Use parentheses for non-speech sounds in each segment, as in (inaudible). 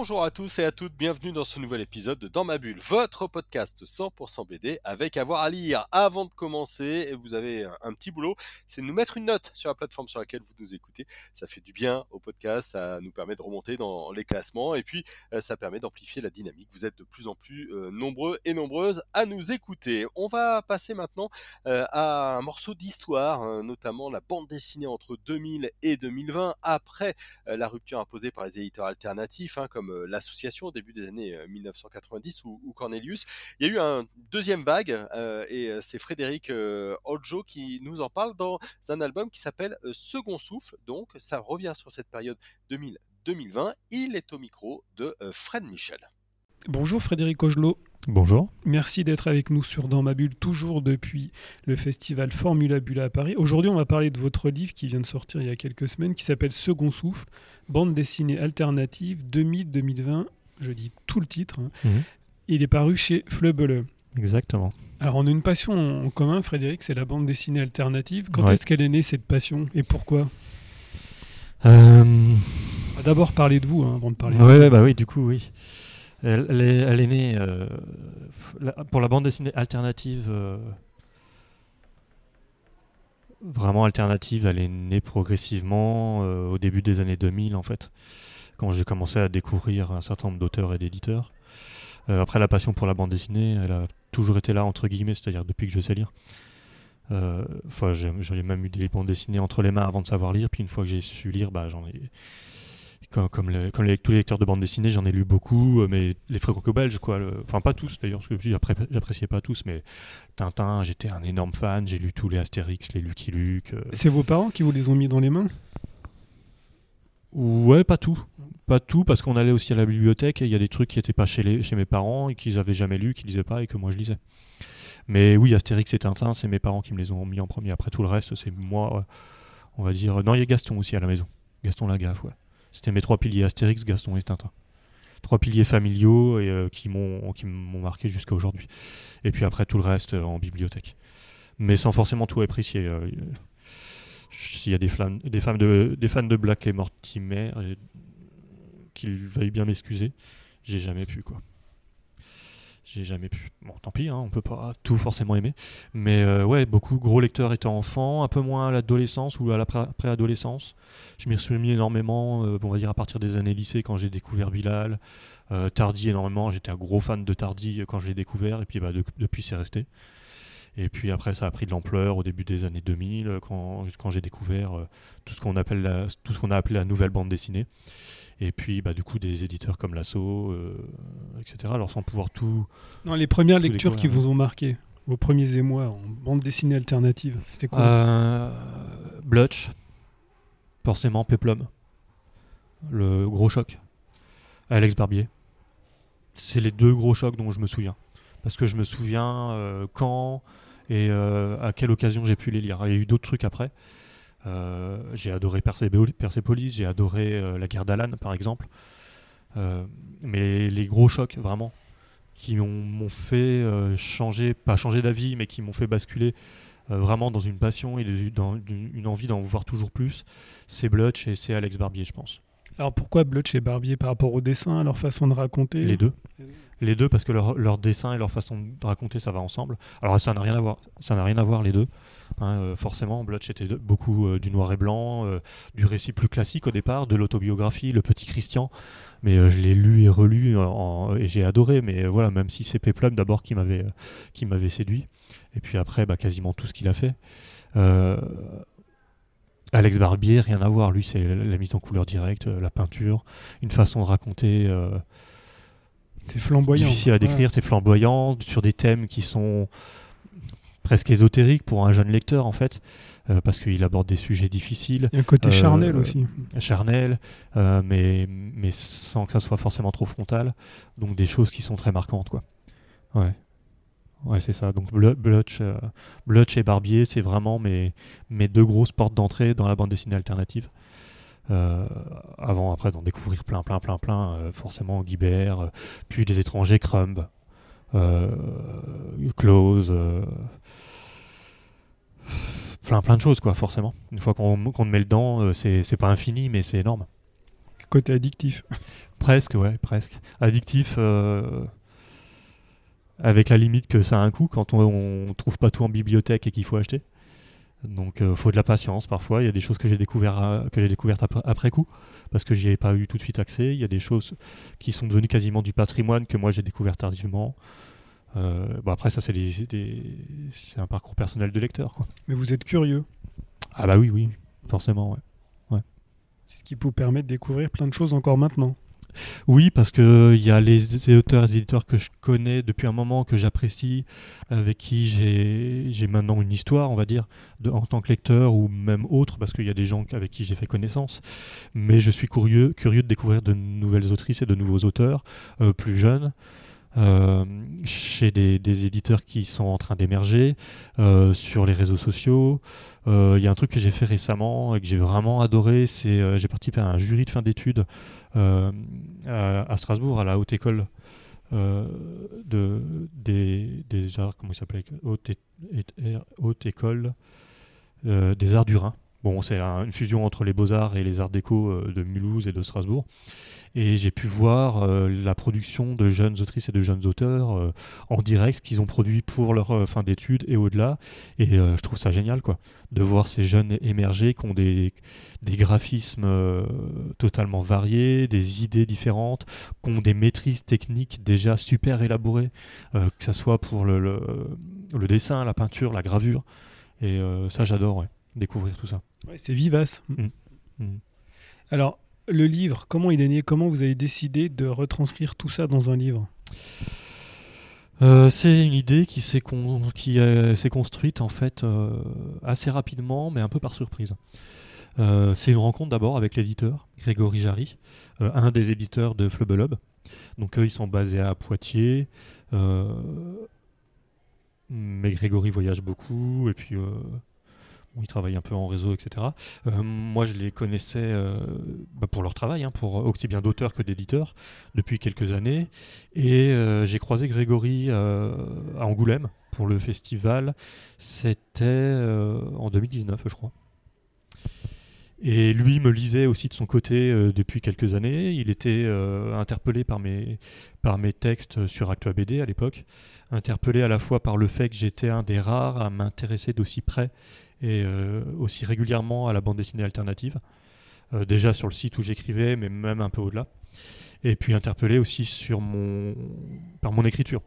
Bonjour à tous et à toutes, bienvenue dans ce nouvel épisode de Dans ma bulle, votre podcast 100% BD avec avoir à lire. Avant de commencer, vous avez un petit boulot, c'est de nous mettre une note sur la plateforme sur laquelle vous nous écoutez. Ça fait du bien au podcast, ça nous permet de remonter dans les classements et puis euh, ça permet d'amplifier la dynamique. Vous êtes de plus en plus euh, nombreux et nombreuses à nous écouter. On va passer maintenant euh, à un morceau d'histoire, hein, notamment la bande dessinée entre 2000 et 2020 après la rupture imposée par les éditeurs alternatifs hein, comme l'association au début des années 1990 euh, ou, Cornelius. Il y a eu un deuxième vague euh, et c'est Frédéric Odjo qui nous en parle dans un album qui s'appelle Second Souffle. Donc ça revient sur cette période 2000-2020. Il est au micro de Fred Michel. Bonjour Frédéric Ogelot. Bonjour. Merci d'être avec nous sur Dans ma bulle, toujours depuis le festival Formula Bulle à Paris. Aujourd'hui, on va parler de votre livre qui vient de sortir il y a quelques semaines, qui s'appelle Second Souffle, bande dessinée alternative 2000-2020. Je dis tout le titre. Hein. Mhm. Il est paru chez Fleubele. Exactement. Alors, on a une passion en commun, Frédéric, c'est la bande dessinée alternative. Quand est-ce qu'elle est née, cette passion, et pourquoi? Euh... D'abord, parler de vous hein, avant de parler. Oui, bah oui, du coup, oui. Elle, est, née euh, pour la bande dessinée alternative. Euh, vraiment alternative, elle est née progressivement euh, au début des années 2000 en fait, quand j'ai commencé à découvrir un certain nombre d'auteurs et d'éditeurs. après la passion pour la bande dessinée, elle a toujours été là entre guillemets, c'est-à-dire depuis que je sais lire. Enfin, j'ai même eu des bandes dessinées entre les mains avant de savoir lire, puis une fois que j'ai su lire, bah, j'en ai comme, comme, les, tous les lecteurs de bande dessinée, j'en ai lu beaucoup, euh, mais les franco-belges, quoi. enfin, pas tous d'ailleurs, parce que j'appréciais pas tous, mais Tintin, j'étais un énorme fan, j'ai lu tous les Astérix, les Lucky Luke. Euh. C'est vos parents qui vous les ont mis dans les mains? Ouais, pas tout. Pas tout, parce qu'on allait aussi à la bibliothèque et il y a des trucs qui n'étaient pas chez, les, chez mes parents et qu'ils avaient jamais lu, qu'ils lisaient pas et que moi je lisais. Mais oui, Astérix et Tintin, c'est mes parents qui me les ont mis en premier. Après tout le reste, c'est moi, on va dire. Non, il y a Gaston aussi à la maison. Gaston Lagaffe, ouais. C'était mes trois piliers Astérix, Gaston et Tintin. Trois piliers familiaux et euh, qui m'ont marqué jusqu'à aujourd'hui. Et puis après tout le reste euh, en bibliothèque. Mais sans forcément tout apprécier. Euh, s'il y a des, des, de, des fans de Black et Mortimer, qu'ils veuillent bien m'excuser, j'ai jamais pu quoi j'ai jamais pu. Bon, tant pis, hein, on peut pas tout forcément aimer. Mais euh, ouais, beaucoup gros lecteurs étant enfant, un peu moins à l'adolescence ou à la préadolescence. Je m'y suis mis énormément, euh, on va dire à partir des années lycée quand j'ai découvert Bilal. Euh, Tardy énormément, j'étais un gros fan de Tardy quand je l'ai découvert et puis bah, depuis c'est resté. Et puis après, ça a pris de l'ampleur au début des années 2000, quand, quand j'ai découvert tout ce qu'on appelle tout ce qu'on a appelé la nouvelle bande dessinée. Et puis, bah, du coup, des éditeurs comme Lasso, euh, etc. Alors, sans pouvoir tout. Non, les premières lectures qui vous ont marqué, vos premiers émois en bande dessinée alternative, c'était quoi? Euh, Blutch, forcément, Peplum. Le gros choc. Alex Barbier. C'est les deux gros chocs dont je me souviens. Parce que je me souviens euh, quand et à quelle occasion j'ai pu les lire. Il y a eu d'autres trucs après. Euh, j'ai adoré Persepolis, j'ai adoré euh, La guerre d'Alan, par exemple. Euh, mais les gros chocs, vraiment, qui m'ont fait changer, pas changer d'avis, mais qui m'ont fait basculer vraiment dans une passion et dans une envie d'en voir toujours plus, c'est Blutch et c'est Alex Barbier, je pense. Alors pourquoi Blutch et Barbier par rapport au dessin, à leur façon de raconter? Les deux. Les deux, parce que leur, leur, dessin et leur façon de raconter, ça va ensemble. Alors ça n'a rien à voir. Ça n'a rien à voir les deux. Hein, euh, forcément, Blutch était beaucoup euh, du noir et blanc, euh, du récit plus classique au départ, de l'autobiographie, le petit Christian. Mais je l'ai lu et relu et j'ai adoré. Mais voilà, même si c'est Peplum d'abord qui m'avait qui m'avait séduit. Et puis après, bah, quasiment tout ce qu'il a fait. Alex Barbier, rien à voir. Lui, c'est la mise en couleur directe, la peinture, une façon de raconter. c'est flamboyant. Difficile à décrire, c'est flamboyant, sur des thèmes qui sont presque ésotérique pour un jeune lecteur en fait, euh, parce qu'il aborde des sujets difficiles. Il y a un côté euh, charnel aussi. Charnel, euh, mais, mais sans que ça soit forcément trop frontal. Donc des choses qui sont très marquantes quoi. Ouais. Ouais, c'est ça. Donc Blutch, Blutch et Barbier, c'est vraiment mes, mes deux grosses portes d'entrée dans la bande dessinée alternative. Euh, avant, après, d'en découvrir plein, plein, plein, plein. euh, forcément, Guibert, euh, puis des étrangers, Crumb, Close, euh, plein, plein de choses, quoi, forcément. Une fois qu'on te met le dent, euh, c'est c'est pas infini, mais c'est énorme. Côté addictif. (laughs) Presque, ouais, presque. Addictif, euh, avec la limite que ça a un coût quand on, on trouve pas tout en bibliothèque et qu'il faut acheter. Donc, il faut de la patience parfois. Il y a des choses que j'ai découvert, à- que j'ai découvertes après, après coup parce que j'y ai pas eu tout de suite accès. Il y a des choses qui sont devenues quasiment du patrimoine que moi j'ai découvert tardivement. Euh, bon, après, ça, c'est des- des- c'est un parcours personnel de lecteur. Quoi. Mais vous êtes curieux. Ah, bah oui, oui, forcément, ouais. C'est ce qui vous permet de découvrir plein de choses encore maintenant. Oui, parce que il y a les auteurs et les éditeurs que je connais depuis un moment, que j'apprécie, avec qui j'ai maintenant une histoire, on va dire, en tant que lecteur ou même autre, parce qu'il y a des gens avec qui j'ai fait connaissance. Mais je suis curieux, curieux de découvrir de nouvelles autrices et de nouveaux auteurs, euh, plus jeunes. Euh, chez des, éditeurs qui sont en train d'émerger euh, sur les réseaux sociaux. Euh, Il y a un truc que j'ai fait récemment et que j'ai vraiment adoré, c'est j'ai participé à un jury de fin d'études à, Strasbourg, à la haute école de, des, arts, comment il s'appelait haute, école des arts du Rhin. Bon, c'est un- une fusion entre les beaux-arts et les arts déco euh, de Mulhouse et de Strasbourg. Et j'ai pu voir euh, la production de jeunes autrices et de jeunes auteurs euh, en direct qu'ils ont produit pour leur fin d'études et au-delà. Et je trouve ça génial, quoi, de voir ces jeunes émerger qui ont des, des graphismes totalement variés, des idées différentes, qui ont des maîtrises techniques déjà super élaborées, que ce soit pour le, dessin, la peinture, la gravure. Et ça, j'adore, découvrir tout ça. Ouais, c'est vivace. Mm. Alors, le livre, comment il est né? Comment vous avez décidé de retranscrire tout ça dans un livre? Euh, c'est une idée qui s'est con- euh, construite en fait euh, assez rapidement, mais un peu par surprise. Euh, c'est une rencontre d'abord avec l'éditeur Grégory Jarry, un des éditeurs de Flubbelob. Donc eux, ils sont basés à Poitiers. mais Grégory voyage beaucoup et puis euh, bon, il travaille un peu en réseau, etc. Euh, moi, je les connaissais euh, bah, pour leur travail, hein, pour aussi bien d'auteurs que d'éditeurs, depuis quelques années. Et euh, j'ai croisé Grégory euh, à Angoulême pour le festival. C'était euh, en 2019, je crois. Et lui me lisait aussi de son côté euh, depuis quelques années. Il était euh, interpellé par mes, par mes textes sur Actua BD à l'époque. Interpellé à la fois par le fait que j'étais un des rares à m'intéresser d'aussi près et euh, aussi régulièrement à la bande dessinée alternative. Euh, déjà sur le site où j'écrivais, mais même un peu au-delà. Et puis interpellé aussi par mon écriture.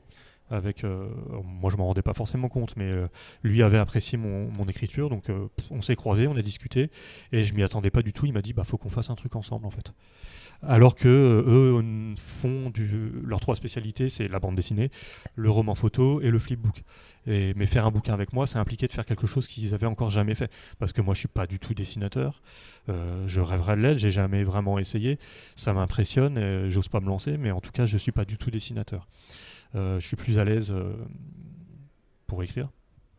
Avec euh, moi je m'en rendais pas forcément compte mais lui avait apprécié mon, écriture. Donc on s'est croisés on a discuté. Et je m'y attendais pas du tout. Il m'a dit bah faut qu'on fasse un truc ensemble en fait alors que euh, eux font leurs trois spécialités c'est la bande dessinée le roman photo et le flipbook. Mais faire un bouquin avec moi ça impliquait de faire quelque chose qu'ils avaient encore jamais fait. Parce que moi je suis pas du tout dessinateur. Euh, je rêverais de l'être j'ai jamais vraiment essayé. Ça m'impressionne, j'ose pas me lancer, mais en tout cas, je suis pas du tout dessinateur. Euh, je suis plus à l'aise pour écrire,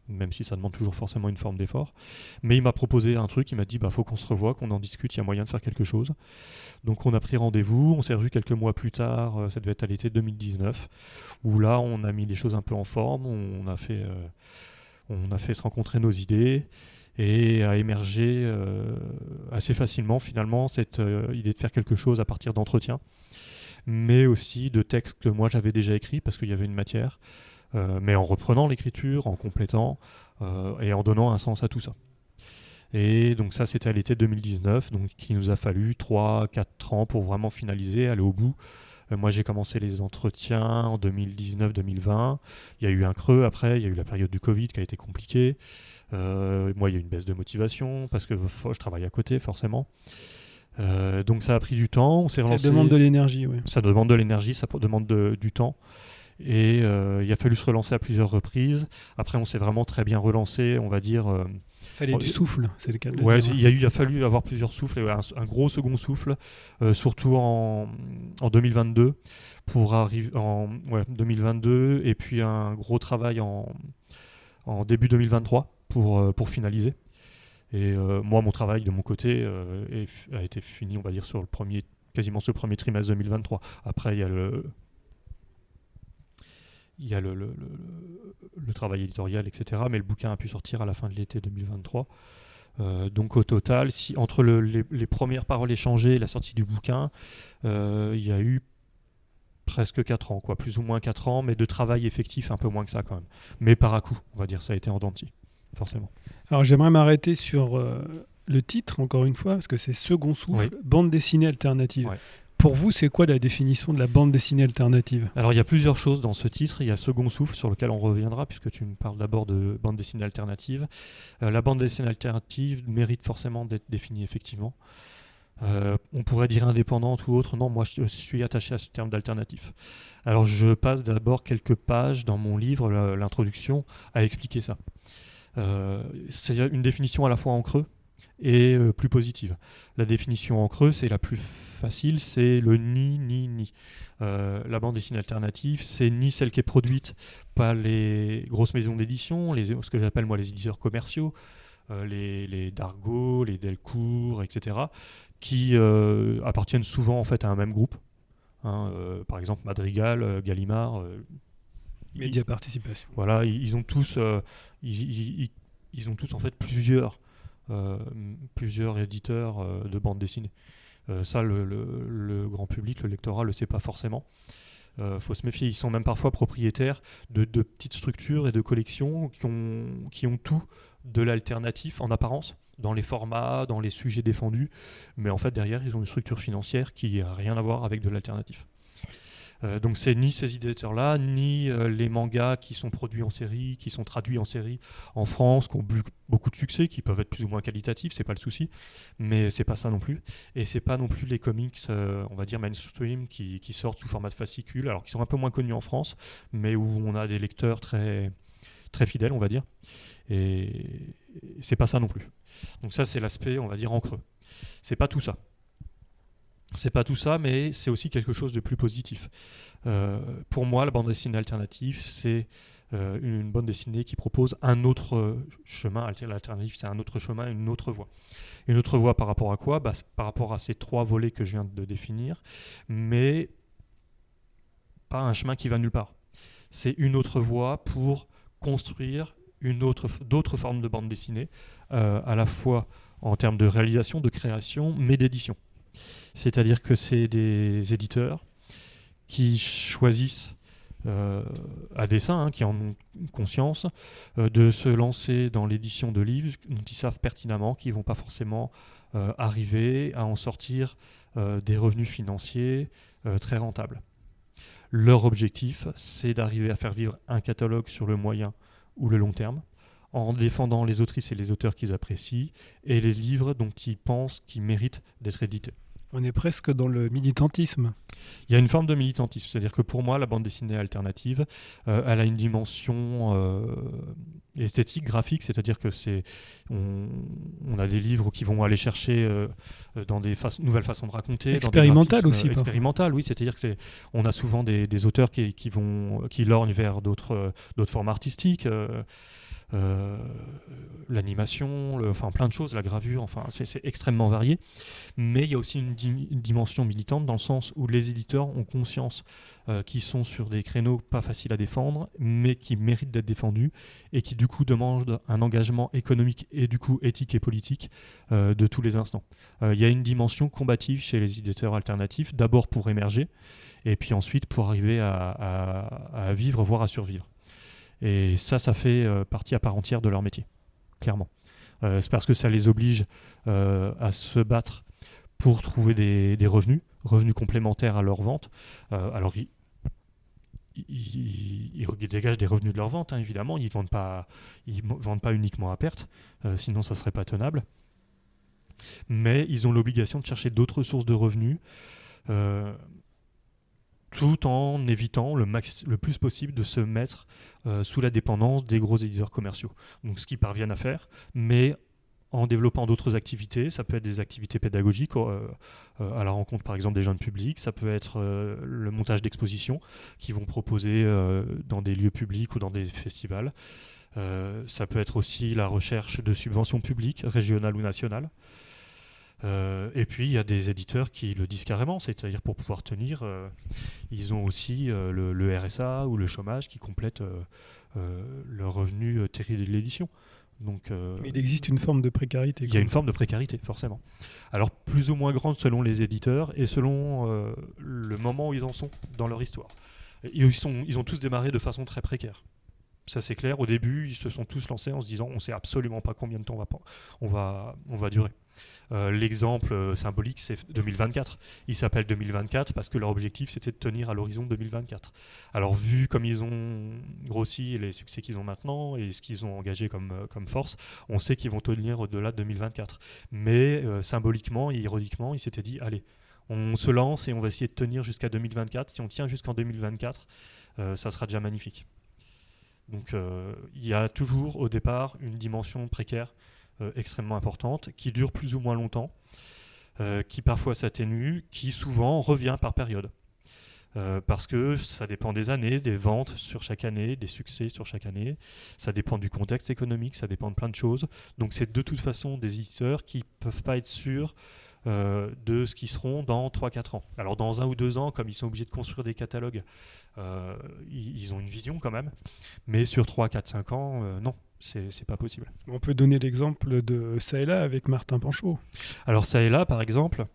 même si ça demande toujours forcément une forme d'effort. Mais il m'a proposé un truc, il m'a dit bah faut qu'on se revoie, qu'on en discute, il y a moyen de faire quelque chose. Donc on a pris rendez-vous, on s'est revu quelques mois plus tard, euh, ça devait être à l'été 2019, où là on a mis les choses un peu en forme, on a fait, euh, on a fait se rencontrer nos idées et a émergé euh, assez facilement finalement cette idée de faire quelque chose à partir d'entretiens, mais aussi de textes que moi j'avais déjà écrits parce qu'il y avait une matière, euh, mais en reprenant l'écriture, en complétant euh, et en donnant un sens à tout ça. Et donc ça c'était à l'été 2019, donc il nous a fallu 3-4 ans pour vraiment finaliser, aller au bout. Euh, moi j'ai commencé les entretiens en 2019-2020, il y a eu un creux après, il y a eu la période du Covid qui a été compliquée. Moi, il y a eu une baisse de motivation parce que je travaille à côté, forcément. Donc ça a pris du temps. On s'est Ça relancé. demande de l'énergie, oui. Ça demande de l'énergie, ça demande de- du temps. Et euh, il a fallu se relancer à plusieurs reprises. Après, on s'est vraiment très bien relancé, on va dire. euh, Fallait du souffle, c'est le cas de Ouais, il y a eu, il a fallu avoir plusieurs souffles, et un, un gros second souffle, euh, surtout en, en 2022 pour arriver en ouais, 2022 et puis un gros travail en, en début 2023 pour pour finaliser. Et euh, moi, mon travail de mon côté euh, est a été fini, on va dire, sur le premier, quasiment sur le premier trimestre 2023. Après, il y a le, il y a le, le- le- le travail éditorial, etc. Mais le bouquin a pu sortir à la fin de l'été 2023. Euh, donc au total, si, entre le- les, les premières paroles échangées et la sortie du bouquin, euh, il y a eu presque 4 ans, quoi, plus ou moins 4 ans, mais de travail effectif un peu moins que ça quand même. Mais par à coup, on va dire, ça a été en denti, forcément. Alors j'aimerais m'arrêter sur euh, le titre, encore une fois, parce que c'est Second Souffle, Oui. bande dessinée alternative. Ouais. Pour vous, c'est quoi la définition de la bande dessinée alternative? Alors il y a plusieurs choses dans ce titre. Il y a Second Souffle sur lequel on reviendra puisque tu me parles d'abord de bande dessinée alternative. Euh, la bande dessinée alternative mérite forcément d'être définie effectivement. Euh, on pourrait dire indépendante ou autre. Non, moi je suis attaché à ce terme d'alternatif. Alors je passe d'abord quelques pages dans mon livre, l'introduction, à expliquer ça. Euh, c'est une définition à la fois en creux et euh, plus positive. La définition en creux, c'est la plus facile, c'est le ni, ni, ni. Euh, la bande dessinée alternative, c'est ni celle qui est produite par les grosses maisons d'édition, ce que j'appelle moi les éditeurs commerciaux, euh, les, les Dargaud, les Delcourt, etc., qui appartiennent souvent en fait à un même groupe. Hein, par exemple, Madrigal, Gallimard. Média participation. voilà, ils, ils ont tous, ils, ils- ils- ils ont tous en fait plusieurs, plusieurs éditeurs euh, de bande dessinée. Euh, ça, le, grand public, le lectorat, le sait pas forcément. Euh, faut se méfier. Ils sont même parfois propriétaires de, de petites structures et de collections qui ont, qui ont tout de l'alternatif en apparence, dans les formats, dans les sujets défendus, mais en fait derrière ils ont une structure financière qui n'a rien à voir avec de l'alternatif. Euh, donc c'est ni ces éditeurs-là, ni euh, les mangas qui sont produits en série, qui sont traduits en série en France, qui ont beaucoup de succès, qui peuvent être plus ou moins qualitatifs, c'est pas le souci, mais c'est pas ça non plus. Et c'est pas non plus les comics, euh, on va dire mainstream, qui, qui sortent sous format de fascicule, alors qu'ils sont un peu moins connus en France, mais où on a des lecteurs très très fidèles, on va dire. Et c'est pas ça non plus. Donc ça c'est l'aspect, on va dire en creux. C'est pas tout ça. C'est pas tout ça, mais c'est aussi quelque chose de plus positif. Euh, pour moi, la bande dessinée alternative, c'est euh, une bande dessinée qui propose un autre euh, chemin. Alter- L'alternative, c'est un autre chemin, une autre voie. Une autre voie par rapport à quoi? Bah, Par rapport à ces trois volets que je viens de définir, mais pas un chemin qui va nulle part. C'est une autre voie pour construire une autre, d'autres formes de bande dessinée, à la fois en termes de réalisation, de création, mais d'édition. C'est-à-dire que c'est des éditeurs qui choisissent euh, à dessein, hein, qui en ont conscience, euh, de se lancer dans l'édition de livres dont ils savent pertinemment qu'ils ne vont pas forcément euh, arriver à en sortir des revenus financiers très rentables. Leur objectif, c'est d'arriver à faire vivre un catalogue sur le moyen ou le long terme, en défendant les autrices et les auteurs qu'ils apprécient et les livres dont ils pensent qu'ils méritent d'être édités. On est presque dans le militantisme. Il y a une forme de militantisme, c'est-à-dire que pour moi, la bande dessinée alternative, euh, elle a une dimension euh, esthétique, graphique, c'est-à-dire que c'est, on, on a des livres qui vont aller chercher euh, dans des fa- nouvelles façons de raconter, Expérimental aussi, expérimental, oui, c'est-à-dire que c'est, on a souvent des, des auteurs qui, qui vont, qui lorgnent vers d'autres, d'autres formes artistiques. Euh, l'animation, enfin plein de choses, la gravure, enfin c'est extrêmement varié. Mais il y a aussi une, di- une dimension militante dans le sens où les éditeurs ont conscience euh, qu'ils sont sur des créneaux pas faciles à défendre, mais qui méritent d'être défendus et qui du coup demandent un engagement économique et du coup éthique et politique euh, de tous les instants. Il y a une dimension combative chez les éditeurs alternatifs, d'abord pour émerger et puis ensuite pour arriver à vivre, voire à survivre. Et ça, ça fait euh, partie à part entière de leur métier, clairement. Euh, c'est parce que ça les oblige euh, à se battre pour trouver des, revenus, revenus complémentaires à leur vente. Alors, ils, dégagent des revenus de leur vente, hein, évidemment. Ils ne vendent, pas- vendent pas uniquement à perte, sinon ça ne serait pas tenable. Mais ils ont l'obligation de chercher d'autres sources de revenus. Tout en évitant le, plus possible de se mettre euh, sous la dépendance des gros éditeurs commerciaux. Donc ce qu'ils parviennent à faire, mais en développant d'autres activités. Ça peut être des activités pédagogiques euh, euh, à la rencontre, par exemple, des jeunes publics. Ça peut être le montage d'expositions qu'ils vont proposer dans des lieux publics ou dans des festivals. Ça peut être aussi la recherche de subventions publiques, régionales ou nationales. Euh, et puis il y a des éditeurs qui le disent carrément, c'est-à-dire pour pouvoir tenir, euh, ils ont aussi euh, le, le RSA ou le chômage qui complètent euh, euh, le revenu tiré de l'édition. Donc Mais il existe une forme de précarité. il y a une forme de précarité, forcément. Alors, plus ou moins grande selon les éditeurs et selon le moment où ils en sont dans leur histoire. Ils, sont, ils ont tous démarré de façon très précaire. Ça, c'est clair. Au début, ils se sont tous lancés en se disant on sait absolument pas combien de temps on va, on va, on va durer. Euh, L'exemple euh, symbolique, c'est 2024. Ils s'appellent 2024 parce que leur objectif, c'était de tenir à l'horizon 2024. Alors, vu comme ils ont grossi les succès qu'ils ont maintenant et ce qu'ils ont engagé comme, euh, force, on sait qu'ils vont tenir au-delà de 2024. Mais symboliquement et ironiquement, ils s'étaient dit allez, on se lance et on va essayer de tenir jusqu'à 2024. Si on tient jusqu'en 2024, euh, ça sera déjà magnifique. Donc il y a toujours au départ une dimension précaire extrêmement importante qui dure plus ou moins longtemps, euh, qui parfois s'atténue, qui souvent revient par période. Euh, parce que ça dépend des années, des ventes sur chaque année, des succès sur chaque année. Ça dépend du contexte économique, ça dépend de plein de choses. Donc c'est de toute façon des éditeurs qui peuvent pas être sûrs euh, de ce qu'ils seront dans 3-4 ans. Alors dans un ou deux ans, comme ils sont obligés de construire des catalogues, euh, ils, ont une vision quand même. Mais sur 3, 4, 5 ans, euh, non, c'est pas possible. On peut donner l'exemple de ça et là avec Martin Panchaud. Alors ça et là, par exemple,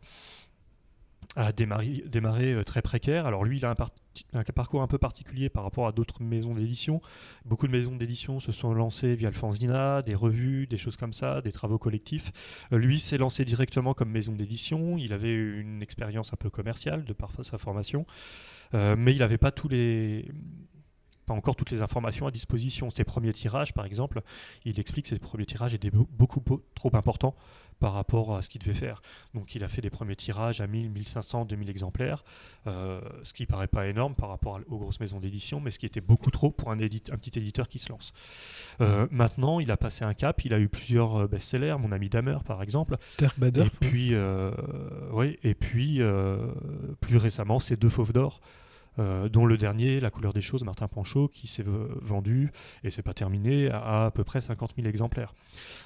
a démarré, démarré euh, très précaire. Alors lui, il a un, par- un parcours un peu particulier par rapport à d'autres maisons d'édition. Beaucoup de maisons d'édition se sont lancées via le fanzina, des revues, des choses comme ça, des travaux collectifs. Euh, lui s'est lancé directement comme maison d'édition. Il avait une expérience un peu commerciale de par sa formation, Euh, mais il n'avait pas tous les pas encore toutes les informations à disposition. Ses premiers tirages, par exemple, il explique que ses premiers tirages étaient beau- beaucoup beau- trop importants par rapport à ce qu'il devait faire. Donc il a fait des premiers tirages à 1000, 1500, 2000 exemplaires, euh, ce qui paraît pas énorme par rapport aux grosses maisons d'édition, mais ce qui était beaucoup trop pour un, édite- un petit éditeur qui se lance. Euh, maintenant, il a passé un cap, il a eu plusieurs euh, best-sellers, mon ami Damer par exemple, Bader. et puis, euh, oui, et puis plus récemment, c'est deux fauves d'or. Euh, dont le dernier, La couleur des choses, Martin Panchaud, qui s'est vendu, et c'est pas terminé, à, à peu près 50 000 exemplaires.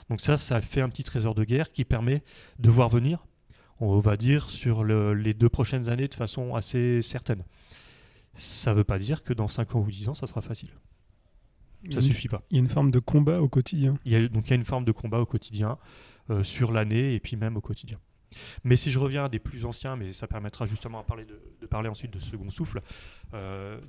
Donc ça, ça fait un petit trésor de guerre qui permet de voir venir, on va dire, sur le- les deux prochaines années de façon assez certaine. Ça ne veut pas dire que dans 5 ans ou 10 ans, ça sera facile. Ça a une- suffit pas. Il y a une forme de combat au quotidien. Il y a, donc il y a une forme de combat au quotidien, euh, sur l'année et puis même au quotidien. Mais si je reviens à des plus anciens, mais ça permettra justement à parler de, parler ensuite de second souffle, euh,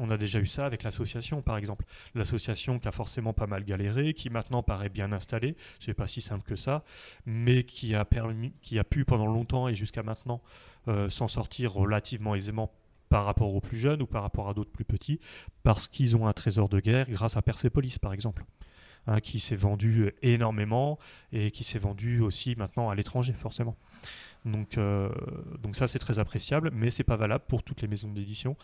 on a déjà eu ça avec l'association par exemple. L'association qui a forcément pas mal galéré, qui maintenant paraît bien installée, c'est pas si simple que ça, mais qui a, permis, qui a pu pendant longtemps et jusqu'à maintenant euh, s'en sortir relativement aisément par rapport aux plus jeunes ou par rapport à d'autres plus petits, parce qu'ils ont un trésor de guerre grâce à Persepolis par exemple hein, qui s'est vendu énormément et qui s'est vendu aussi maintenant à l'étranger, forcément. Donc, euh, donc ça, c'est très appréciable, mais c'est pas valable pour toutes les maisons d'édition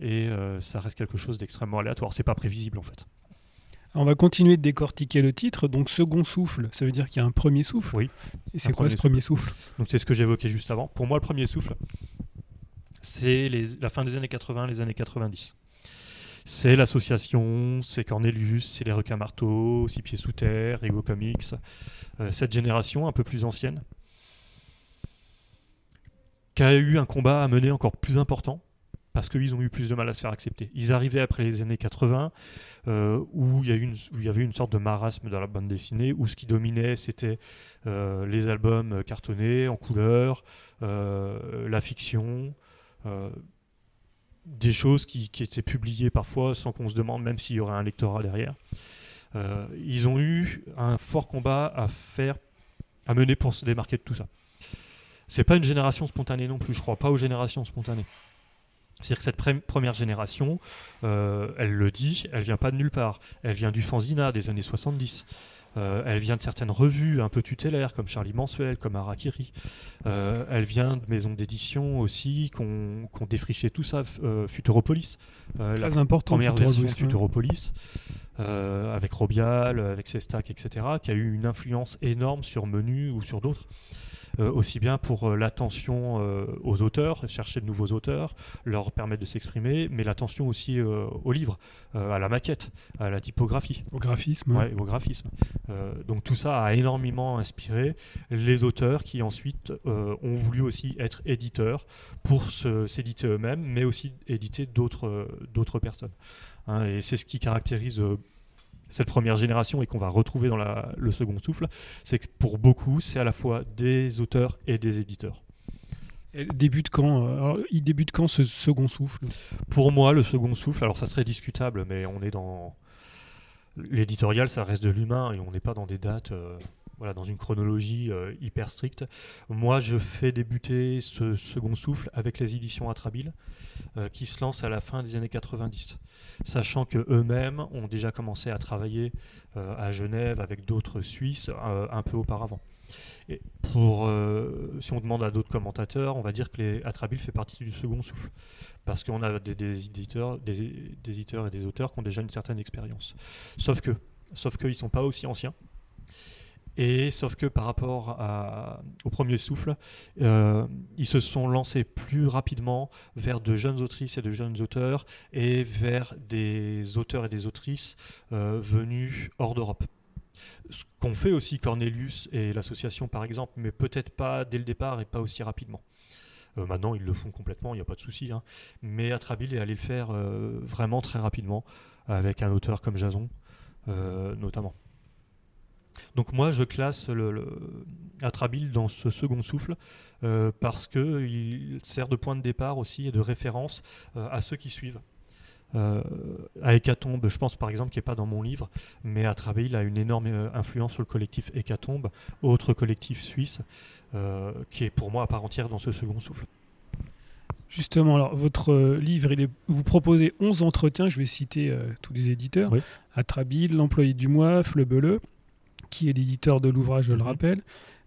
et euh, ça reste quelque chose d'extrêmement aléatoire. C'est pas prévisible en fait. On va continuer de décortiquer le titre. Donc, second souffle, ça veut dire qu'il y a un premier souffle. Oui. Et c'est quoi ce premier souffle Donc c'est ce que j'évoquais juste avant. Pour moi, le premier souffle, c'est la fin des années 80, les années 90. C'est l'association, c'est Cornelius, c'est les requins marteaux, Six pieds sous terre, Ego Comics, euh, cette génération un peu plus ancienne, qui a eu un combat à mener encore plus important parce qu'ils ont eu plus de mal à se faire accepter. Ils arrivaient après les années 80 euh, où, il y avait une sorte de marasme dans la bande dessinée où ce qui dominait c'était euh, les albums cartonnés en couleur, la fiction, des choses qui, étaient publiées parfois sans qu'on se demande même s'il y aurait un lectorat derrière. Euh, ils ont eu un fort combat à faire, à mener pour se démarquer de tout ça. C'est pas une génération spontanée non plus. Je crois pas aux générations spontanées. C'est-à-dire que cette première génération, euh, elle le dit, elle vient pas de nulle part. Elle vient du fanzina des années 70. Euh, elle vient de certaines revues un peu tutélaires comme Charlie Mensuel, comme Harakiri. Euh, elle vient de maisons d'édition aussi qui ont qui ont défriché tout ça. Euh, Futuropolis, la Très important. première version de Futuropolis, avec Robial, avec ses stacks, etc., qui a eu une influence énorme sur Menu ou sur d'autres. Euh, aussi bien pour euh, l'attention euh, aux auteurs, chercher de nouveaux auteurs, leur permettre de s'exprimer, mais l'attention aussi au livre, à la maquette, à la typographie. Au graphisme. Ouais, au graphisme. Donc tout ça a énormément inspiré les auteurs qui ensuite ont voulu aussi être éditeurs pour s'éditer eux-mêmes, mais aussi éditer d'autres d'autres personnes. Hein, et c'est ce qui caractérise cette première génération et qu'on va retrouver dans la- le second souffle, c'est que pour beaucoup, c'est à la fois des auteurs et des éditeurs. Elle débute quand euh, alors, Il débute quand ce second souffle? Pour moi, le second souffle, alors ça serait discutable, mais on est dans l'éditorial, ça reste de l'humain et on n'est pas dans des dates, euh, voilà, dans une chronologie euh, hyper stricte. Moi, je fais débuter ce second souffle avec les éditions Atrabile, euh, qui se lancent à la fin des années 90, sachant que eux-mêmes ont déjà commencé à travailler euh, à Genève avec d'autres Suisses un peu auparavant. Et pour, si on demande à d'autres commentateurs, on va dire que les Atrabile fait partie du second souffle parce qu'on a des, éditeurs, des, éditeurs et des auteurs qui ont déjà une certaine expérience. Sauf que, sauf sont pas aussi anciens. Et sauf que par rapport au premier souffle, euh, ils se sont lancés plus rapidement vers de jeunes autrices et de jeunes auteurs et vers des auteurs et des autrices euh, venus hors d'Europe. Ce qu'ont fait aussi Cornelius et l'association par exemple, mais peut-être pas dès le départ et pas aussi rapidement. Euh, maintenant, ils le font complètement, il n'y a pas de souci. hein. Mais Atrabile est allé le faire vraiment très rapidement, avec un auteur comme Jason, notamment. Donc moi, je classe le, le Atrabile dans ce second souffle, euh, parce qu'il sert de point de départ aussi et de référence euh, à ceux qui suivent. Euh, à Hécatombe, je pense par exemple, qui n'est pas dans mon livre, mais Atrabile a une énorme euh, influence sur le collectif Hécatombe, autre collectif suisse, qui est pour moi à part entière dans ce second souffle. Justement, alors votre euh, livre, il est, vous proposez 11 entretiens, je vais citer euh, tous les éditeurs. Oui. Atrabile, l'employé du mois, Fleubeleu, qui est l'éditeur de l'ouvrage, je le Mhm. rappelle.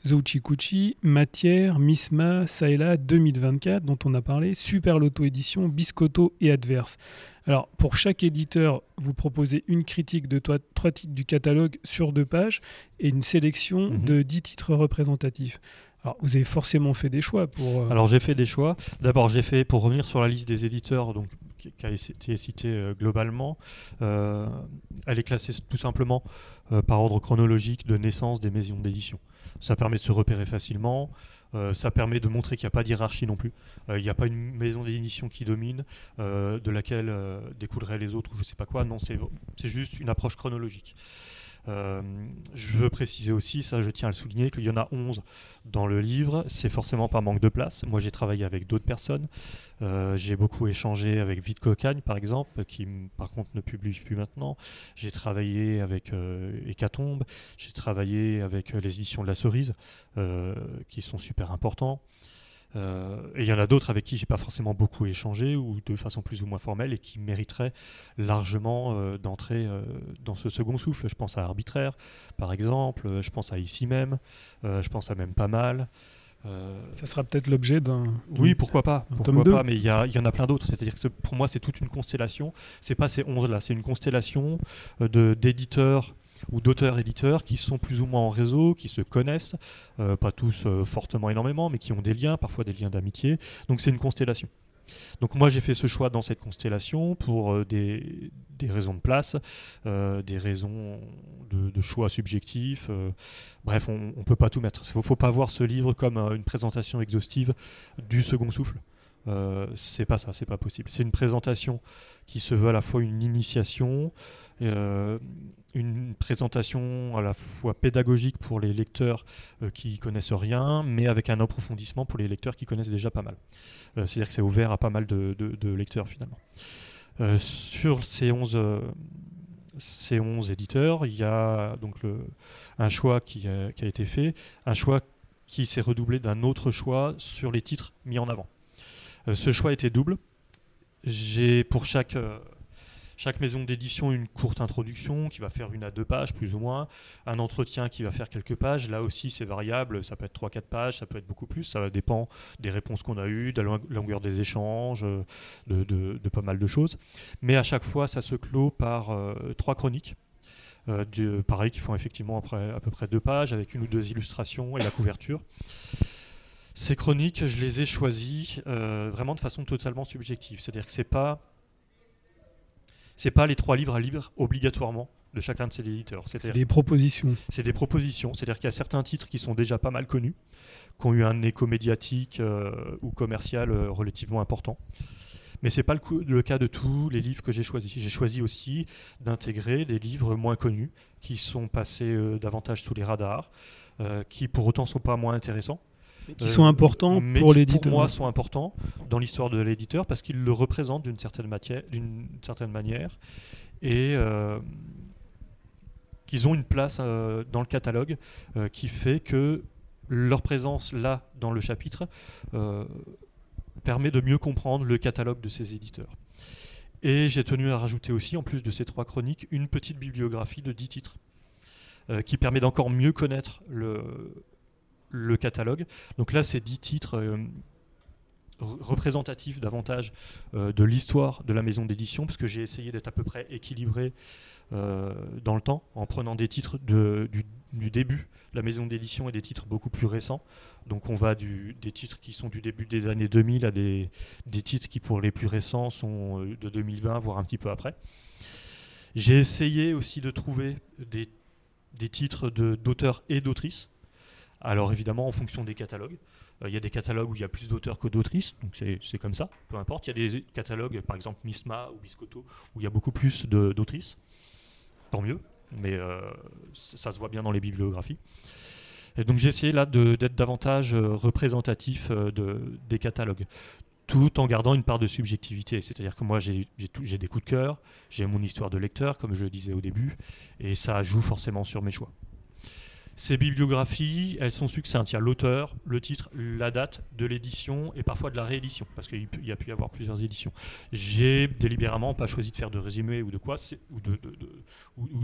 Zouchikuchi, Matière, Misma, Saela 2024, dont on a parlé, Super Loto Édition, Biscotto et Adverse. Alors, pour chaque éditeur, vous proposez une critique de trois titres du catalogue sur deux pages et une sélection Mhm. de 10 titres représentatifs. Alors, vous avez forcément fait des choix pour. euh, Alors j'ai fait des choix. D'abord j'ai fait, pour revenir sur la liste des éditeurs donc, qui, a été citée euh, globalement, euh, elle est classée tout simplement par ordre chronologique de naissance des maisons d'édition. Ça permet de se repérer facilement. ça permet de montrer qu'il n'y a pas d'hierarchie non plus. Il n'y a pas une maison d'édition qui domine, de laquelle découleraient les autres ou je sais pas quoi. Non, c'est juste une approche chronologique. Euh, je veux préciser aussi, ça je tiens à le souligner, qu'il y en a 11 dans le livre. C'est forcément par manque de place. Moi j'ai travaillé avec d'autres personnes. Euh, j'ai beaucoup échangé avec Vite Cocagne par exemple, qui par contre ne publie plus maintenant. J'ai travaillé avec euh, Hécatombe. J'ai travaillé avec les éditions de la Cerise, qui sont super importants. Euh, et il y en a d'autres avec qui j'ai pas forcément beaucoup échangé ou de façon plus ou moins formelle et qui mériteraient largement euh, d'entrer euh, dans ce second souffle. Je pense à Arbitraire, par exemple, je pense à Ici même, je pense à Même Pas Mal. Ça sera peut-être l'objet d'un. oui, pourquoi pas, pourquoi pas, mais il y, a- y en a plein d'autres. C'est-à-dire que pour moi, c'est toute une constellation. C'est pas ces 11 là, c'est une constellation de d'éditeurs ou d'auteurs-éditeurs qui sont plus ou moins en réseau, qui se connaissent, euh, pas tous euh, fortement énormément, mais qui ont des liens, parfois des liens d'amitié. Donc c'est une constellation. Donc moi j'ai fait ce choix dans cette constellation pour euh, des, des raisons de place, des raisons de, choix subjectifs. bref, on ne peut pas tout mettre. Il ne faut pas voir ce livre comme une présentation exhaustive du second souffle. Euh, c'est pas ça, c'est pas possible. C'est une présentation qui se veut à la fois une initiation, une présentation à la fois pédagogique pour les lecteurs euh, qui connaissent rien, mais avec un approfondissement pour les lecteurs qui connaissent déjà pas mal. Euh, C'est-à-dire que c'est ouvert à pas mal de, lecteurs finalement. Euh, sur ces 11, euh, ces 11 éditeurs, il y a donc un choix qui a, qui a été fait, un choix qui s'est redoublé d'un autre choix sur les titres mis en avant. Ce choix était double. J'ai pour chaque, chaque maison d'édition une courte introduction qui va faire une à deux pages plus ou moins, un entretien qui va faire quelques pages. Là aussi c'est variable, ça peut être 3-4 pages, ça peut être beaucoup plus, ça dépend des réponses qu'on a eues, de la lo- longueur des échanges, euh, de, pas mal de choses. Mais à chaque fois ça se clôt par euh, trois chroniques. Euh, pareil, qui font effectivement à peu près deux pages avec une ou deux illustrations et la couverture. Ces chroniques, je les ai choisies vraiment de façon totalement subjective. C'est-à-dire que c'est pas c'est pas les trois livres à lire obligatoirement de chacun de ces éditeurs. C'est des propositions. C'est des propositions. C'est-à-dire qu'il y a certains titres qui sont déjà pas mal connus, qui ont eu un écho médiatique euh, ou commercial euh, relativement important. Mais ce n'est pas le, le, cas de tous les livres que j'ai choisis. J'ai choisi aussi d'intégrer des livres moins connus, qui sont passés euh, davantage sous les radars, qui pour autant sont pas moins intéressants. Qui sont importants pour l'éditeur. Pour moi, sont importants dans l'histoire de l'éditeur parce qu'ils le représentent d'une certaine, certaine, manière. Et qu'ils ont une place euh, dans le catalogue euh, qui fait que leur présence là dans le chapitre euh, permet de mieux comprendre le catalogue de ces éditeurs. Et j'ai tenu à rajouter aussi, en plus de ces trois chroniques, une petite bibliographie de dix titres qui permet d'encore mieux connaître le, le, catalogue. Donc là, c'est dix titres représentatifs davantage de l'histoire de la maison d'édition, parce que j'ai essayé d'être à peu près équilibré euh, dans le temps, en prenant des titres du, début de la maison d'édition et des titres beaucoup plus récents. Donc on va des titres qui sont du début des années 2000 à des, des titres qui pour les plus récents sont euh, de 2020, voire un petit peu après. J'ai essayé aussi de trouver des, des titres d'auteurs et d'autrices. Alors évidemment en fonction des catalogues. Euh, il y a des catalogues où il y a plus d'auteurs que d'autrices, donc c'est comme ça, peu importe. Il y a des catalogues, par exemple Misma ou Biscotto, où il y a beaucoup plus d'autrices tant mieux, mais euh, ça se voit bien dans les bibliographies. Et donc j'ai essayé là d'être davantage euh, représentatif de, des catalogues, tout en gardant une part de subjectivité. C'est-à-dire que moi j'ai des coups de cœur, j'ai mon histoire de lecteur, comme je le disais au début, et ça joue forcément sur mes choix. Ces bibliographies, elles sont succinctes. Il y a l'auteur, le titre, la date de l'édition et parfois de la réédition, parce qu'il y a pu y avoir plusieurs éditions. J'ai délibérément pas choisi de faire de résumé ou de quoi, ou de,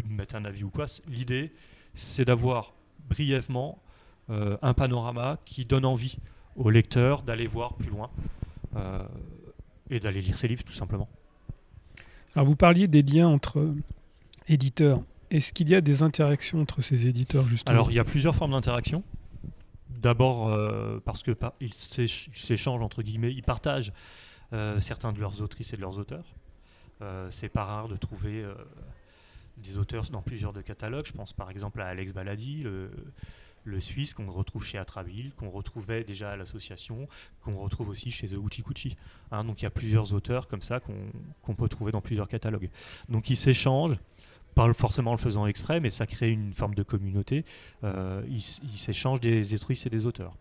mettre un avis ou quoi. L'idée, c'est d'avoir brièvement euh, un panorama qui donne envie au lecteur d'aller voir plus loin euh, et d'aller lire ses livres tout simplement. Alors vous parliez des liens entre éditeurs est-ce qu'il y a des interactions entre ces éditeurs justement Alors il y a plusieurs formes d'interaction. D'abord euh, parce que ils s'échangent entre guillemets, ils partagent euh, certains de leurs autrices et de leurs auteurs. Euh, c'est pas rare de trouver des auteurs dans plusieurs de catalogues. Je pense par exemple à Alex Baladi, le, Suisse qu'on retrouve chez Atraville, qu'on retrouvait déjà à l'association, qu'on retrouve aussi chez The Uchikuchi. Hein, donc il y a plusieurs auteurs comme ça qu'on peut trouver dans plusieurs catalogues. Donc ils s'échangent pas forcément le faisant exprès, mais ça crée une forme de communauté. Euh, ils s'échangent des étruistes et des auteurs.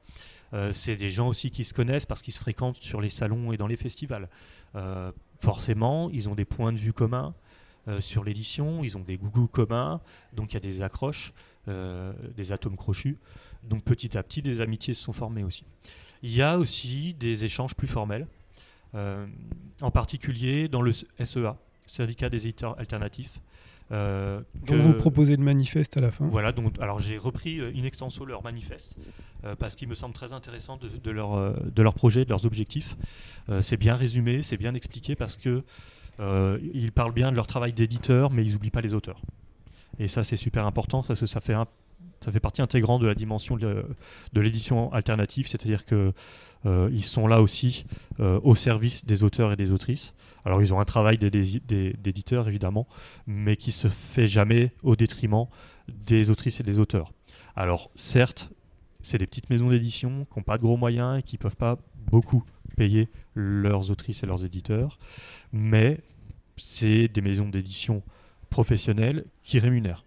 Euh, c'est des gens aussi qui se connaissent parce qu'ils se fréquentent sur les salons et dans les festivals. Euh, forcément, ils ont des points de vue communs sur l'édition, ils ont des gougous communs, donc il y a des accroches, des atomes crochus. Donc petit à petit, des amitiés se sont formées aussi. Il y a aussi des échanges plus formels, en particulier dans le SEA, syndicat des éditeurs alternatifs. Euh, donc vous proposez le manifeste à la fin. Voilà, donc alors j'ai repris euh, in extenso leur manifeste euh, parce qu'il me semble très intéressant de, leur, de leur projet, de leurs objectifs. c'est bien résumé, c'est bien expliqué parce que ils parlent bien de leur travail d'éditeur, mais ils n'oublient pas les auteurs. Et ça c'est super important parce que ça fait un, ça fait partie intégrante de la dimension de, l'édition alternative, c'est-à-dire que euh, ils sont là aussi euh, au service des auteurs et des autrices. Alors ils ont un travail d'éditeur évidemment, mais qui se fait jamais au détriment des autrices et des auteurs. Alors certes, c'est des petites maisons d'édition qui n'ont pas de gros moyens et qui ne peuvent pas beaucoup payer leurs autrices et leurs éditeurs, mais c'est des maisons d'édition professionnelles qui rémunèrent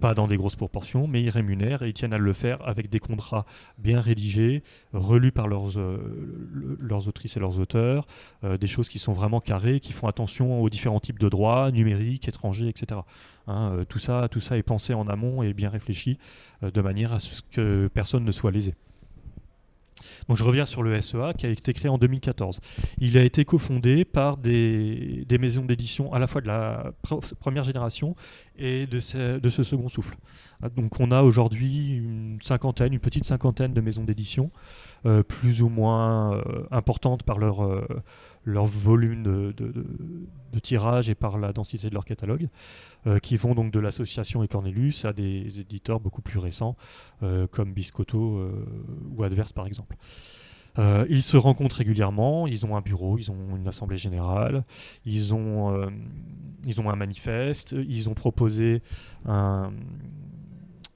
pas dans des grosses proportions, mais ils rémunèrent et ils tiennent à le faire avec des contrats bien rédigés, relus par leurs, euh, autrices et leurs auteurs, euh, des choses qui sont vraiment carrées, qui font attention aux différents types de droits, numériques, étrangers, etc. Hein, euh, tout, ça, tout ça est pensé en amont et bien réfléchi de manière à ce que personne ne soit lésé. Donc je reviens sur le SEA qui a été créé en 2014. Il a été cofondé par des, maisons d'édition à la fois de la première génération et de ce, de ce second souffle. Donc on a aujourd'hui une cinquantaine, une petite cinquantaine de maisons d'édition, euh, plus ou moins euh, importantes par leur, euh, leur volume de, de, tirage et par la densité de leur catalogue, qui vont donc de l'association et Cornelius à des éditeurs beaucoup plus récents comme Biscotto ou Adverse par exemple. ils se rencontrent régulièrement, ils ont un bureau, ils ont une assemblée générale, ils ont, ils ont un manifeste, ils ont proposé un,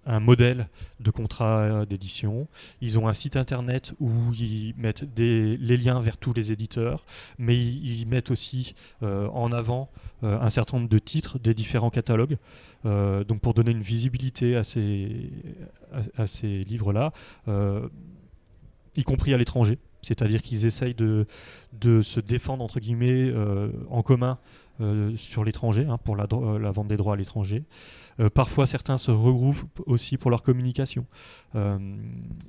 un modèle de contrat d'édition. Ils ont un site internet où ils mettent des, les liens vers tous les éditeurs, mais ils, mettent aussi euh, en avant euh, un certain nombre de titres des différents catalogues. Euh, donc pour donner une visibilité à ces, livres-là, euh, y compris à l'étranger. C'est-à-dire qu'ils essayent de, se défendre, entre guillemets, euh, en commun euh, sur l'étranger, hein, pour euh, la vente des droits à l'étranger. Euh, parfois, certains se regroupent aussi pour leur communication. Euh,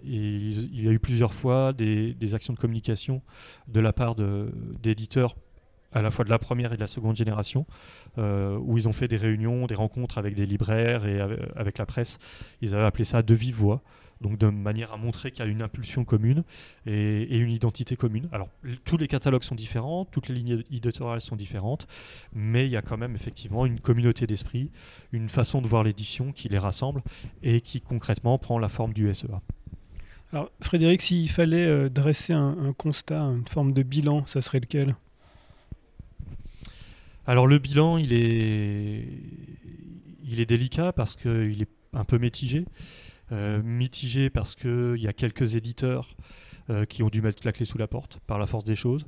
et il y a eu plusieurs fois des, actions de communication de la part d'éditeurs à la fois de la première et de la seconde génération, euh, où ils ont fait des réunions, des rencontres avec des libraires et ave- avec la presse. Ils avaient appelé ça de vive voix, donc de manière à montrer qu'il y a une impulsion commune et, et une identité commune. Alors, tous les catalogues sont différents, toutes les lignes éditoriales sont différentes, mais il y a quand même effectivement une communauté d'esprit, une façon de voir l'édition qui les rassemble et qui concrètement prend la forme du SEA. Alors, Frédéric, s'il fallait euh, dresser un, un constat, une forme de bilan, ça serait lequel? Alors le bilan, il est, il est délicat parce qu'il est un peu mitigé. Euh, mitigé parce qu'il y a quelques éditeurs euh, qui ont dû mettre la clé sous la porte par la force des choses,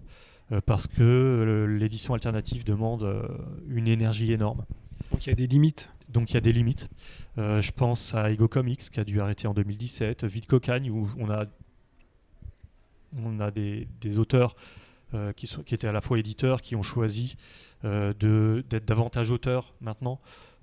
euh, parce que l'édition alternative demande une énergie énorme. Donc il y a des limites. Donc il y a des limites. Euh, je pense à Ego Comics qui a dû arrêter en 2017, Vite Cocagne où on a, on a des, des auteurs euh, qui, sont, qui étaient à la fois éditeurs, qui ont choisi euh, d'être davantage auteurs maintenant,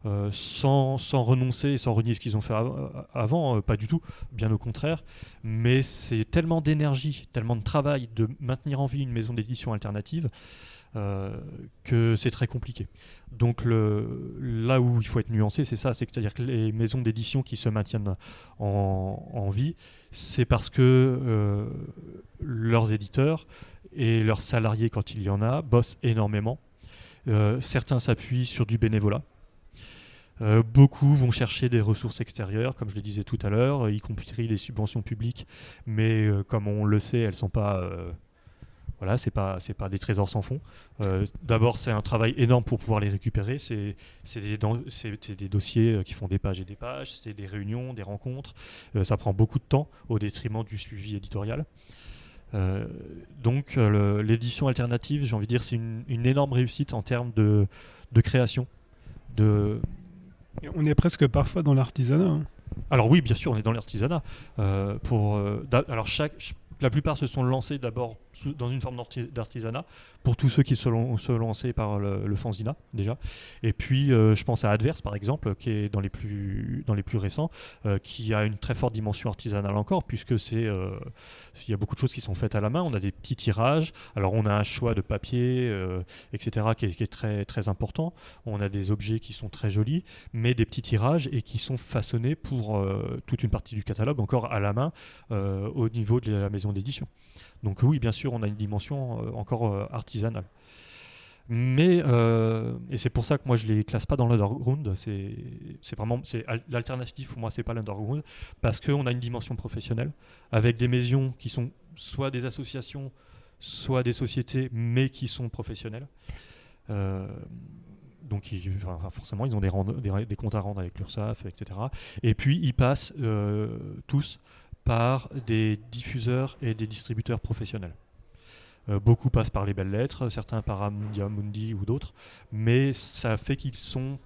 euh, sans, renoncer et sans renier ce qu'ils ont fait av- avant, euh, pas du tout, bien au contraire. Mais c'est tellement d'énergie, tellement de travail de maintenir en vie une maison d'édition alternative euh, que c'est très compliqué. Donc là où il faut être nuancé, c'est ça, c'est-à-dire que les maisons d'édition qui se maintiennent en, vie, c'est parce que euh, leurs éditeurs et leurs salariés, quand il y en a, bossent énormément. Euh, certains s'appuient sur du bénévolat. Euh, beaucoup vont chercher des ressources extérieures, comme je le disais tout à l'heure, y compris les subventions publiques, mais euh, comme on le sait, elles sont pas euh, voilà, c'est pas pas des trésors sans fond. Euh, D'abord, c'est un travail énorme pour pouvoir les récupérer. C'est des, dossiers euh, qui font des pages et des pages. C'est des réunions, des rencontres. Euh, ça prend beaucoup de temps au détriment du suivi éditorial. Euh, donc, euh, l'édition alternative, j'ai envie de dire, c'est une, énorme réussite en termes de, de création. De, On est presque parfois dans l'artisanat. hein. alors oui, bien sûr, on est dans l'artisanat. Euh, pour euh, alors chaque, ch- la plupart se sont lancés d'abord dans une forme d'arti- d'artisanat. Pour tous ceux qui se, lan- se par le, fanzina déjà. Et puis euh, je pense à Adverse par exemple, qui est dans les plus dans les plus récents, euh, qui a une très forte dimension artisanale encore, puisque c'est euh, il y a beaucoup de choses qui sont faites à la main. On a des petits tirages. Alors on a un choix de papier, etc., qui est, qui est très très important. On a des objets qui sont très jolis mais des petits tirages et qui sont façonnés pour toute une partie du catalogue encore à la main au niveau de la maison d'édition. Donc oui, bien sûr, on a une dimension euh, encore euh, artisanale. Mais, euh, et c'est pour ça que moi je les classe pas dans l'underground, c'est vraiment, l'alternative pour moi, c'est pas l'underground, parce qu'on a une dimension professionnelle, avec des maisons qui sont soit des associations, soit des sociétés, mais qui sont professionnelles. Donc forcément, ils ont des, comptes à rendre avec l'URSSAF, etc. Et puis ils passent tous par des diffuseurs et des distributeurs professionnels. Euh, beaucoup passent par les belles lettres, certains par Amundia Mundi ou d'autres, mais ça fait qu'ils sont,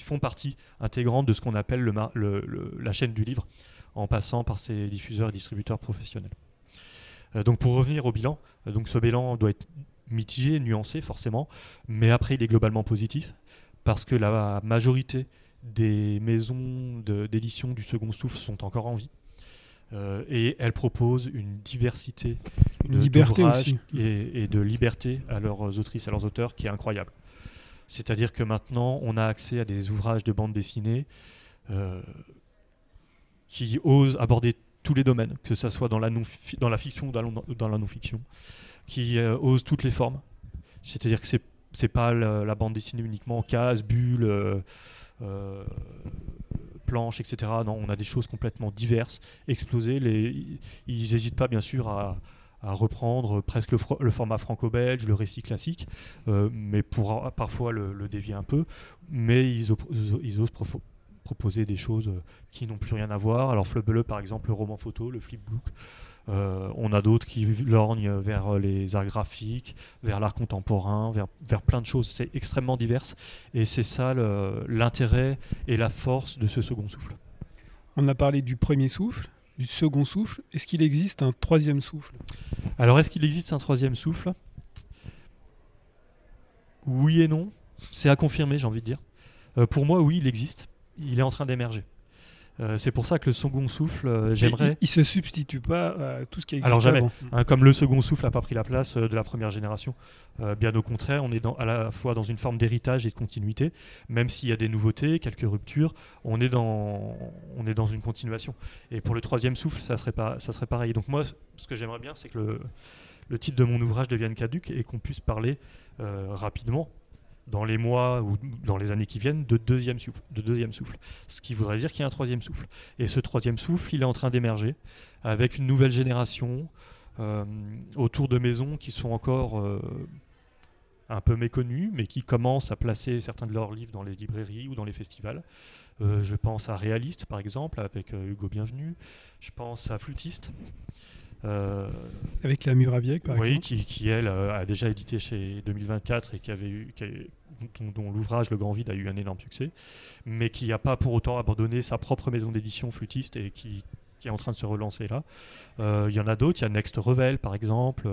font partie intégrante de ce qu'on appelle la chaîne du livre, en passant par ces diffuseurs et distributeurs professionnels. Euh, donc pour revenir au bilan, euh, ce bilan doit être mitigé, nuancé forcément, mais après il est globalement positif parce que la majorité des maisons d'édition du second souffle sont encore en vie. Euh, et elles proposent une diversité Une de- liberté aussi. Et, et de liberté à leurs autrices, à leurs auteurs, qui est incroyable. C'est-à-dire que maintenant, on a accès à des ouvrages de bande dessinée euh, qui osent aborder tous les domaines, que ce soit dans la, non dans la fiction ou dans la- dans la non-fiction, qui euh, osent toutes les formes. C'est-à-dire que c'est c'est pas la, la bande dessinée uniquement en cases, bulles, euh, euh, planches, etc. Non, on a des choses complètement diverses, explosées. Les, ils n'hésitent pas, bien sûr, à, reprendre presque le, format franco-belge, le récit classique, euh, mais pour parfois le, dévier un peu. Mais ils, osent proposer des choses qui n'ont plus rien à voir. Alors Fleu par exemple, le roman photo, le flipbook. Euh, on a d'autres qui lorgnent vers les arts graphiques, vers l'art contemporain, vers, plein de choses. C'est extrêmement divers et c'est ça l'intérêt et la force de ce second souffle. On a parlé du premier souffle, du second souffle. Est-ce qu'il existe un troisième souffle? Alors, est-ce qu'il existe un troisième souffle? Oui et non. C'est à confirmer, j'ai envie de dire. Euh, pour moi, oui, il existe. Il est en train d'émerger. Euh, c'est pour ça que le second souffle, euh, j'aimerais. Il, ne se substitue pas à tout ce qui existe. Alors jamais. Hein, comme le second souffle n'a pas pris la place euh, de la première génération. bien au contraire, on est à la fois dans une forme d'héritage et de continuité. Même s'il y a des nouveautés, quelques ruptures, on est dans, on est dans une continuation. Et pour le troisième souffle, ça serait pas, ça serait pareil. Donc moi, ce que j'aimerais bien, c'est que le, le titre de mon ouvrage devienne caduque et qu'on puisse parler rapidement dans les mois ou dans les années qui viennent de deuxième souffle, de deuxième souffle. Ce qui voudrait dire qu'il y a un troisième souffle. Et ce troisième souffle, il est en train d'émerger avec une nouvelle génération euh, autour de maisons qui sont encore euh, un peu méconnues, mais qui commencent à placer certains de leurs livres dans les librairies ou dans les festivals. Euh, je pense à Réaliste, par exemple, avec Hugo Bienvenu. Je pense à Flûtiste. Euh, Avec la Muraviec, par oui, exemple qui, qui, elle, a déjà édité chez 2024 et qui avait eu, dont, l'ouvrage Le Grand Vide a eu un énorme succès, mais qui n'a pas pour autant abandonné sa propre maison d'édition flûtiste et qui, est en train de se relancer là. Euh, il y en a d'autres, il y a Next Revel par exemple,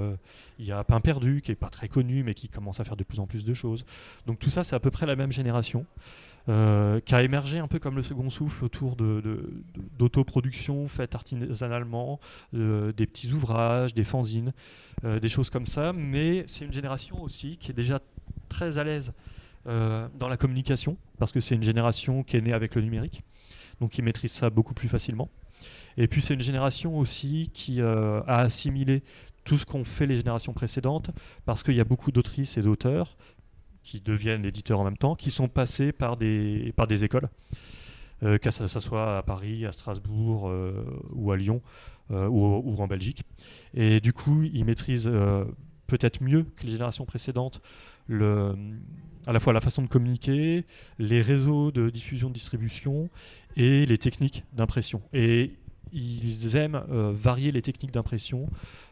il y a Pain Perdu qui est pas très connu mais qui commence à faire de plus en plus de choses. Donc tout ça, c'est à peu près la même génération. Euh, qui a émergé un peu comme le second souffle autour d'autoproduction de, faite artisanalement, euh, des petits ouvrages, des fanzines, euh, des choses comme ça. Mais c'est une génération aussi qui est déjà très à l'aise dans la communication, parce que c'est une génération qui est née avec le numérique, donc qui maîtrise ça beaucoup plus facilement. Et puis c'est une génération aussi qui a assimilé tout ce qu'ont fait les générations précédentes, parce qu'il y a beaucoup d'autrices et d'auteurs qui deviennent éditeurs en même temps, qui sont passés par des, par des écoles, euh, que ça, soit à Paris, à Strasbourg euh, ou à Lyon euh, ou, en Belgique. Et du coup, ils maîtrisent peut-être mieux que les générations précédentes à la fois la façon de communiquer, les réseaux de diffusion de distribution et les techniques d'impression. Et ils aiment euh, varier les techniques d'impression,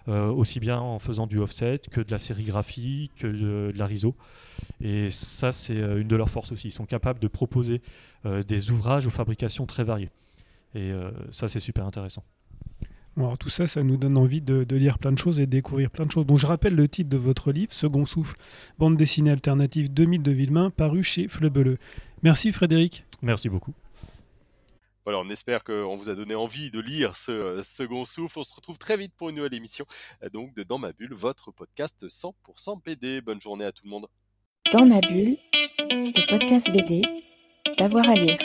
euh, aussi bien en faisant du offset que de la sérigraphie, que de, la RISO. Et ça, c'est euh, une de leurs forces aussi. Ils sont capables de proposer des ouvrages aux fabrications très variées. Et ça, c'est super intéressant. Alors tout ça, ça nous donne envie de, lire plein de choses et de découvrir plein de choses. Donc je rappelle le titre de votre livre, Second Souffle, bande dessinée alternative 2000 de Villemain, paru chez Fleubeleux. Merci Frédéric. Merci beaucoup. Voilà, on espère qu'on vous a donné envie de lire ce euh, second souffle. On se retrouve très vite pour une nouvelle émission, euh, donc de Dans ma bulle, votre podcast 100% BD. Bonne journée à tout le monde. Dans ma bulle, le podcast BD, d'avoir à lire.